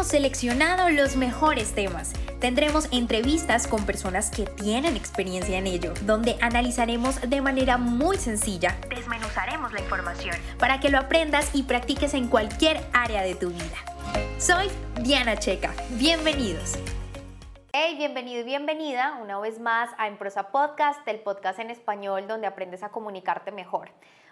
Hemos seleccionado los mejores temas. Tendremos entrevistas con personas que tienen experiencia en ello, donde analizaremos de manera muy sencilla, desmenuzaremos la información para que lo aprendas y practiques en cualquier área de tu vida. Soy Diana Checa. Bienvenidos. Hey, bienvenido y bienvenida una vez más a Emprosa Podcast, el podcast en español donde aprendes a comunicarte mejor.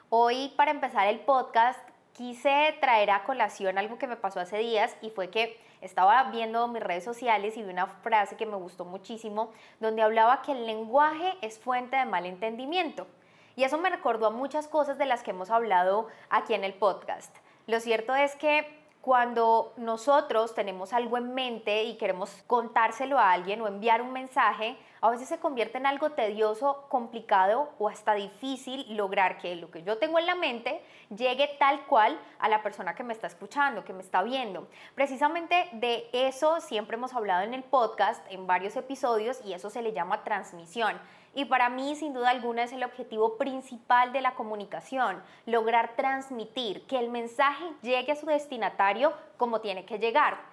Hoy, para empezar el podcast, quise traer a colación algo que me pasó hace días y fue que estaba viendo mis redes sociales y vi una frase que me gustó muchísimo donde hablaba que el lenguaje es fuente de malentendimiento. Y eso me recordó a muchas cosas de las que hemos hablado aquí en el podcast. Lo cierto es que cuando nosotros tenemos algo en mente y queremos contárselo a alguien o enviar un mensaje, a veces se convierte en algo tedioso, complicado o hasta difícil lograr que lo que yo tengo en la mente llegue tal cual a la persona que me está escuchando, que me está viendo. Precisamente de eso siempre hemos hablado en el podcast, en varios episodios, y eso se le llama transmisión. Y para mí, sin duda alguna, es el objetivo principal de la comunicación, lograr transmitir, que el mensaje llegue a su destinatario como tiene que llegar.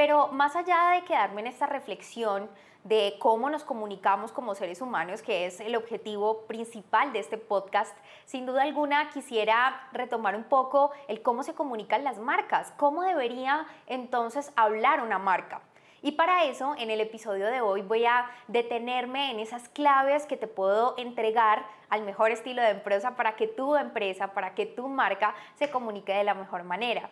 Pero más allá de quedarme en esta reflexión de cómo nos comunicamos como seres humanos, que es el objetivo principal de este podcast, sin duda alguna quisiera retomar un poco el cómo se comunican las marcas, cómo debería entonces hablar una marca. Y para eso, en el episodio de hoy voy a detenerme en esas claves que te puedo entregar al mejor estilo de empresa para que tu empresa, para que tu marca se comunique de la mejor manera.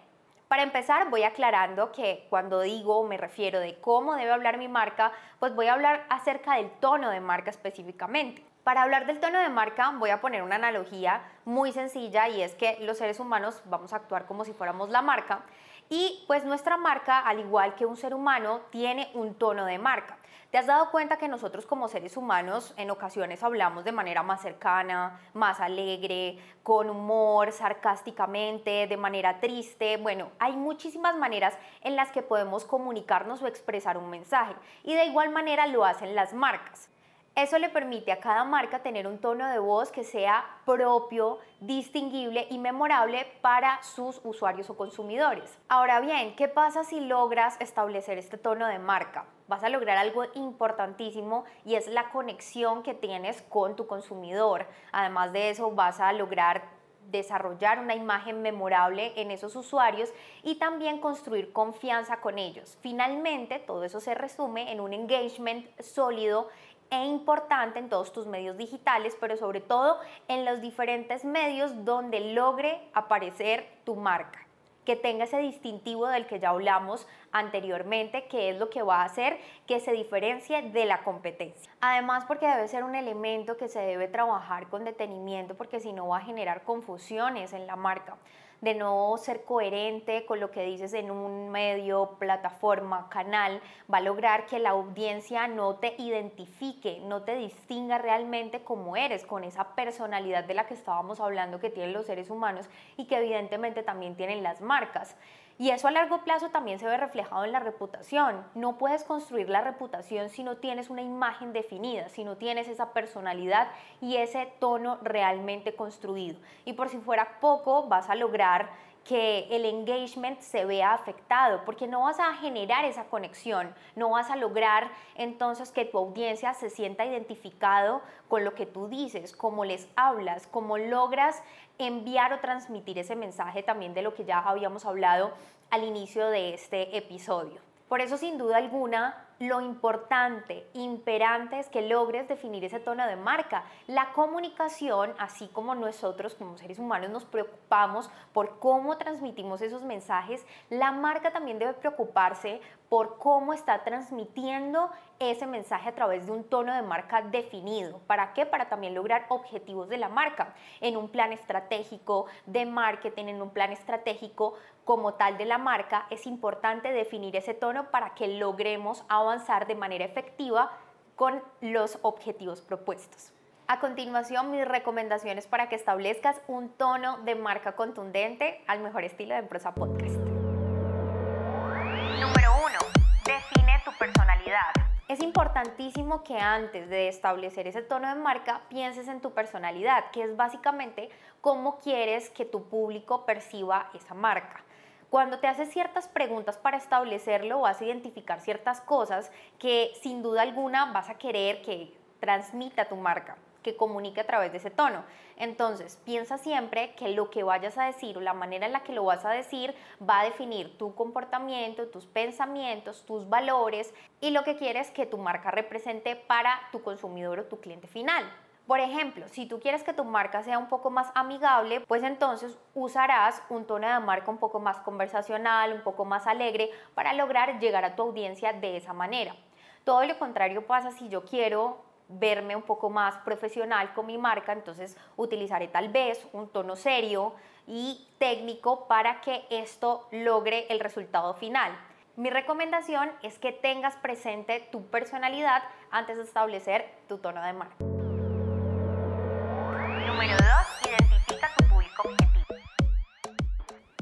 Para empezar, voy aclarando que cuando digo me refiero de cómo debe hablar mi marca, pues voy a hablar acerca del tono de marca específicamente. Para hablar del tono de marca voy a poner una analogía muy sencilla y es que los seres humanos vamos a actuar como si fuéramos la marca y pues nuestra marca, al igual que un ser humano, tiene un tono de marca. ¿Te has dado cuenta que nosotros como seres humanos en ocasiones hablamos de manera más cercana, más alegre, con humor, sarcásticamente, de manera triste? Bueno, hay muchísimas maneras en las que podemos comunicarnos o expresar un mensaje y de igual manera lo hacen las marcas. Eso le permite a cada marca tener un tono de voz que sea propio, distinguible y memorable para sus usuarios o consumidores. Ahora bien, ¿qué pasa si logras establecer este tono de marca? Vas a lograr algo importantísimo y es la conexión que tienes con tu consumidor. Además de eso, vas a lograr desarrollar una imagen memorable en esos usuarios y también construir confianza con ellos. Finalmente, todo eso se resume en un engagement sólido e importante en todos tus medios digitales, pero sobre todo en los diferentes medios donde logre aparecer tu marca que tenga ese distintivo del que ya hablamos anteriormente, que es lo que va a hacer que se diferencie de la competencia. Además, porque debe ser un elemento que se debe trabajar con detenimiento, porque si no va a generar confusiones en la marca de no ser coherente con lo que dices en un medio, plataforma, canal, va a lograr que la audiencia no te identifique, no te distinga realmente como eres, con esa personalidad de la que estábamos hablando que tienen los seres humanos y que evidentemente también tienen las marcas. Y eso a largo plazo también se ve reflejado en la reputación. No puedes construir la reputación si no tienes una imagen definida, si no tienes esa personalidad y ese tono realmente construido. Y por si fuera poco, vas a lograr que el engagement se vea afectado, porque no vas a generar esa conexión, no vas a lograr entonces que tu audiencia se sienta identificado con lo que tú dices, cómo les hablas, cómo logras enviar o transmitir ese mensaje también de lo que ya habíamos hablado al inicio de este episodio. Por eso, sin duda alguna, lo importante, imperante es que logres definir ese tono de marca. La comunicación, así como nosotros como seres humanos nos preocupamos por cómo transmitimos esos mensajes, la marca también debe preocuparse por cómo está transmitiendo ese mensaje a través de un tono de marca definido. ¿Para qué? Para también lograr objetivos de la marca en un plan estratégico de marketing, en un plan estratégico como tal de la marca. Es importante definir ese tono para que logremos avanzar de manera efectiva con los objetivos propuestos. A continuación, mis recomendaciones para que establezcas un tono de marca contundente al mejor estilo de Prosa Podcast. Es importantísimo que antes de establecer ese tono de marca pienses en tu personalidad, que es básicamente cómo quieres que tu público perciba esa marca. Cuando te haces ciertas preguntas para establecerlo, vas a identificar ciertas cosas que sin duda alguna vas a querer que transmita tu marca que comunique a través de ese tono. Entonces, piensa siempre que lo que vayas a decir o la manera en la que lo vas a decir va a definir tu comportamiento, tus pensamientos, tus valores y lo que quieres que tu marca represente para tu consumidor o tu cliente final. Por ejemplo, si tú quieres que tu marca sea un poco más amigable, pues entonces usarás un tono de marca un poco más conversacional, un poco más alegre para lograr llegar a tu audiencia de esa manera. Todo lo contrario pasa si yo quiero verme un poco más profesional con mi marca, entonces utilizaré tal vez un tono serio y técnico para que esto logre el resultado final. Mi recomendación es que tengas presente tu personalidad antes de establecer tu tono de marca.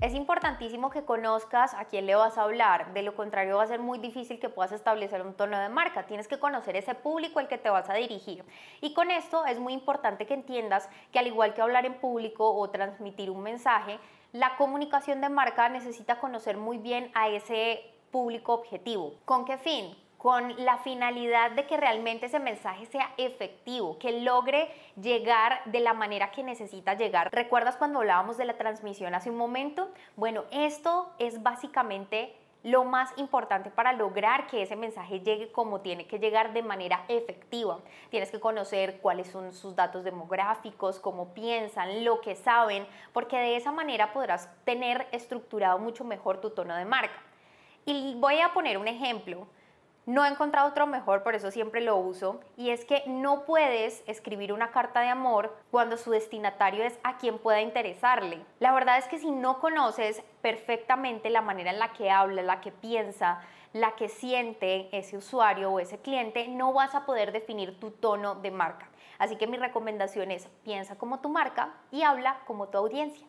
Es importantísimo que conozcas a quién le vas a hablar, de lo contrario va a ser muy difícil que puedas establecer un tono de marca. Tienes que conocer ese público al que te vas a dirigir. Y con esto es muy importante que entiendas que al igual que hablar en público o transmitir un mensaje, la comunicación de marca necesita conocer muy bien a ese público objetivo. ¿Con qué fin? Con la finalidad de que realmente ese mensaje sea efectivo, que logre llegar de la manera que necesita llegar. ¿Recuerdas cuando hablábamos de la transmisión hace un momento? Bueno, esto es básicamente lo más importante para lograr que ese mensaje llegue como tiene que llegar de manera efectiva. Tienes que conocer cuáles son sus datos demográficos, cómo piensan, lo que saben, porque de esa manera podrás tener estructurado mucho mejor tu tono de marca. Y voy a poner un ejemplo. No he encontrado otro mejor, por eso siempre lo uso, y es que no puedes escribir una carta de amor cuando su destinatario es a quien pueda interesarle. La verdad es que si no conoces perfectamente la manera en la que habla, la que piensa, la que siente ese usuario o ese cliente, no vas a poder definir tu tono de marca. Así que mi recomendación es piensa como tu marca y habla como tu audiencia.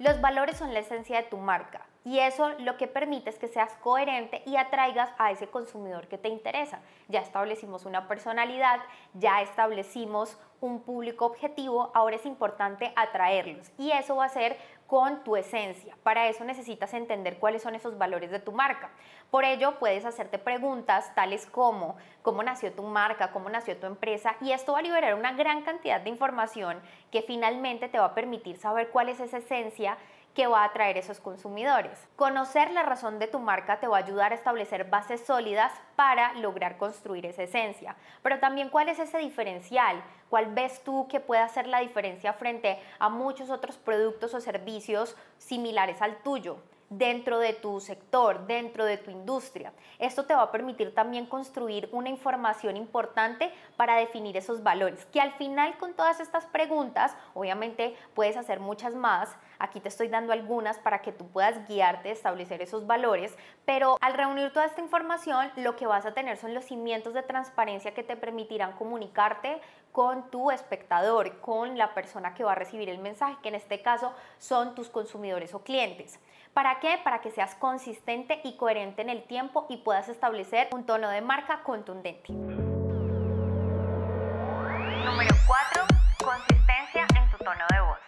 Los valores son la esencia de tu marca y eso lo que permite es que seas coherente y atraigas a ese consumidor que te interesa. Ya establecimos una personalidad, ya establecimos un público objetivo, ahora es importante atraerlos y eso va a ser con tu esencia. Para eso necesitas entender cuáles son esos valores de tu marca. Por ello puedes hacerte preguntas tales como cómo nació tu marca, cómo nació tu empresa y esto va a liberar una gran cantidad de información que finalmente te va a permitir saber cuál es esa esencia que va a atraer esos consumidores. Conocer la razón de tu marca te va a ayudar a establecer bases sólidas para lograr construir esa esencia. Pero también cuál es ese diferencial, cuál ves tú que puede hacer la diferencia frente a muchos otros productos o servicios similares al tuyo dentro de tu sector, dentro de tu industria. Esto te va a permitir también construir una información importante para definir esos valores, que al final con todas estas preguntas, obviamente puedes hacer muchas más, aquí te estoy dando algunas para que tú puedas guiarte, establecer esos valores, pero al reunir toda esta información, lo que vas a tener son los cimientos de transparencia que te permitirán comunicarte con tu espectador, con la persona que va a recibir el mensaje, que en este caso son tus consumidores o clientes. ¿Para qué? Para que seas consistente y coherente en el tiempo y puedas establecer un tono de marca contundente. Número 4. Consistencia en tu tono de voz.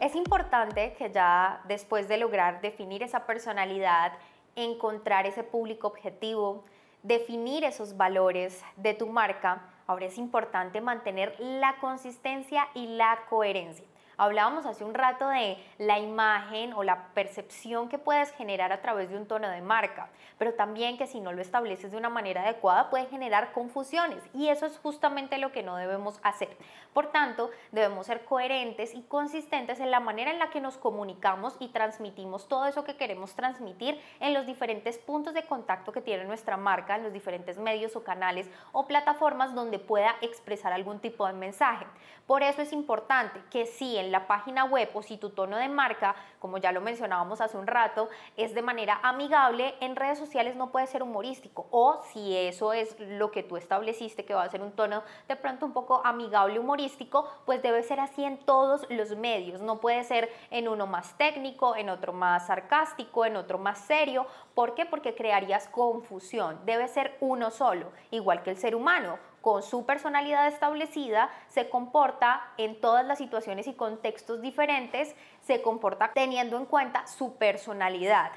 Es importante que ya después de lograr definir esa personalidad, encontrar ese público objetivo, definir esos valores de tu marca, ahora es importante mantener la consistencia y la coherencia. Hablábamos hace un rato de la imagen o la percepción que puedes generar a través de un tono de marca, pero también que si no lo estableces de una manera adecuada puede generar confusiones y eso es justamente lo que no debemos hacer. Por tanto, debemos ser coherentes y consistentes en la manera en la que nos comunicamos y transmitimos todo eso que queremos transmitir en los diferentes puntos de contacto que tiene nuestra marca, en los diferentes medios o canales o plataformas donde pueda expresar algún tipo de mensaje. Por eso es importante que sí, en en la página web o si tu tono de marca, como ya lo mencionábamos hace un rato, es de manera amigable, en redes sociales no puede ser humorístico. O si eso es lo que tú estableciste, que va a ser un tono de pronto un poco amigable, humorístico, pues debe ser así en todos los medios. No puede ser en uno más técnico, en otro más sarcástico, en otro más serio. ¿Por qué? Porque crearías confusión. Debe ser uno solo, igual que el ser humano con su personalidad establecida, se comporta en todas las situaciones y contextos diferentes, se comporta teniendo en cuenta su personalidad.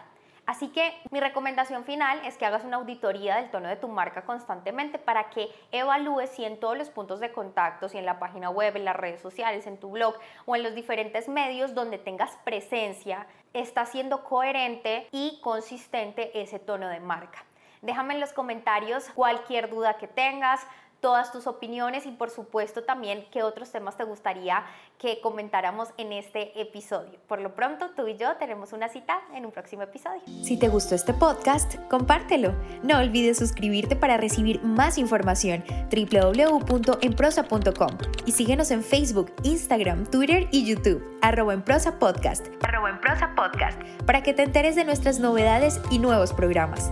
Así que mi recomendación final es que hagas una auditoría del tono de tu marca constantemente para que evalúes si en todos los puntos de contacto, si en la página web, en las redes sociales, en tu blog o en los diferentes medios donde tengas presencia, está siendo coherente y consistente ese tono de marca. Déjame en los comentarios cualquier duda que tengas, todas tus opiniones y por supuesto también qué otros temas te gustaría que comentáramos en este episodio. Por lo pronto, tú y yo tenemos una cita en un próximo episodio. Si te gustó este podcast, compártelo. No olvides suscribirte para recibir más información www.enprosa.com y síguenos en Facebook, Instagram, Twitter y YouTube, arroba en prosa podcast, arroba en prosa podcast, para que te enteres de nuestras novedades y nuevos programas.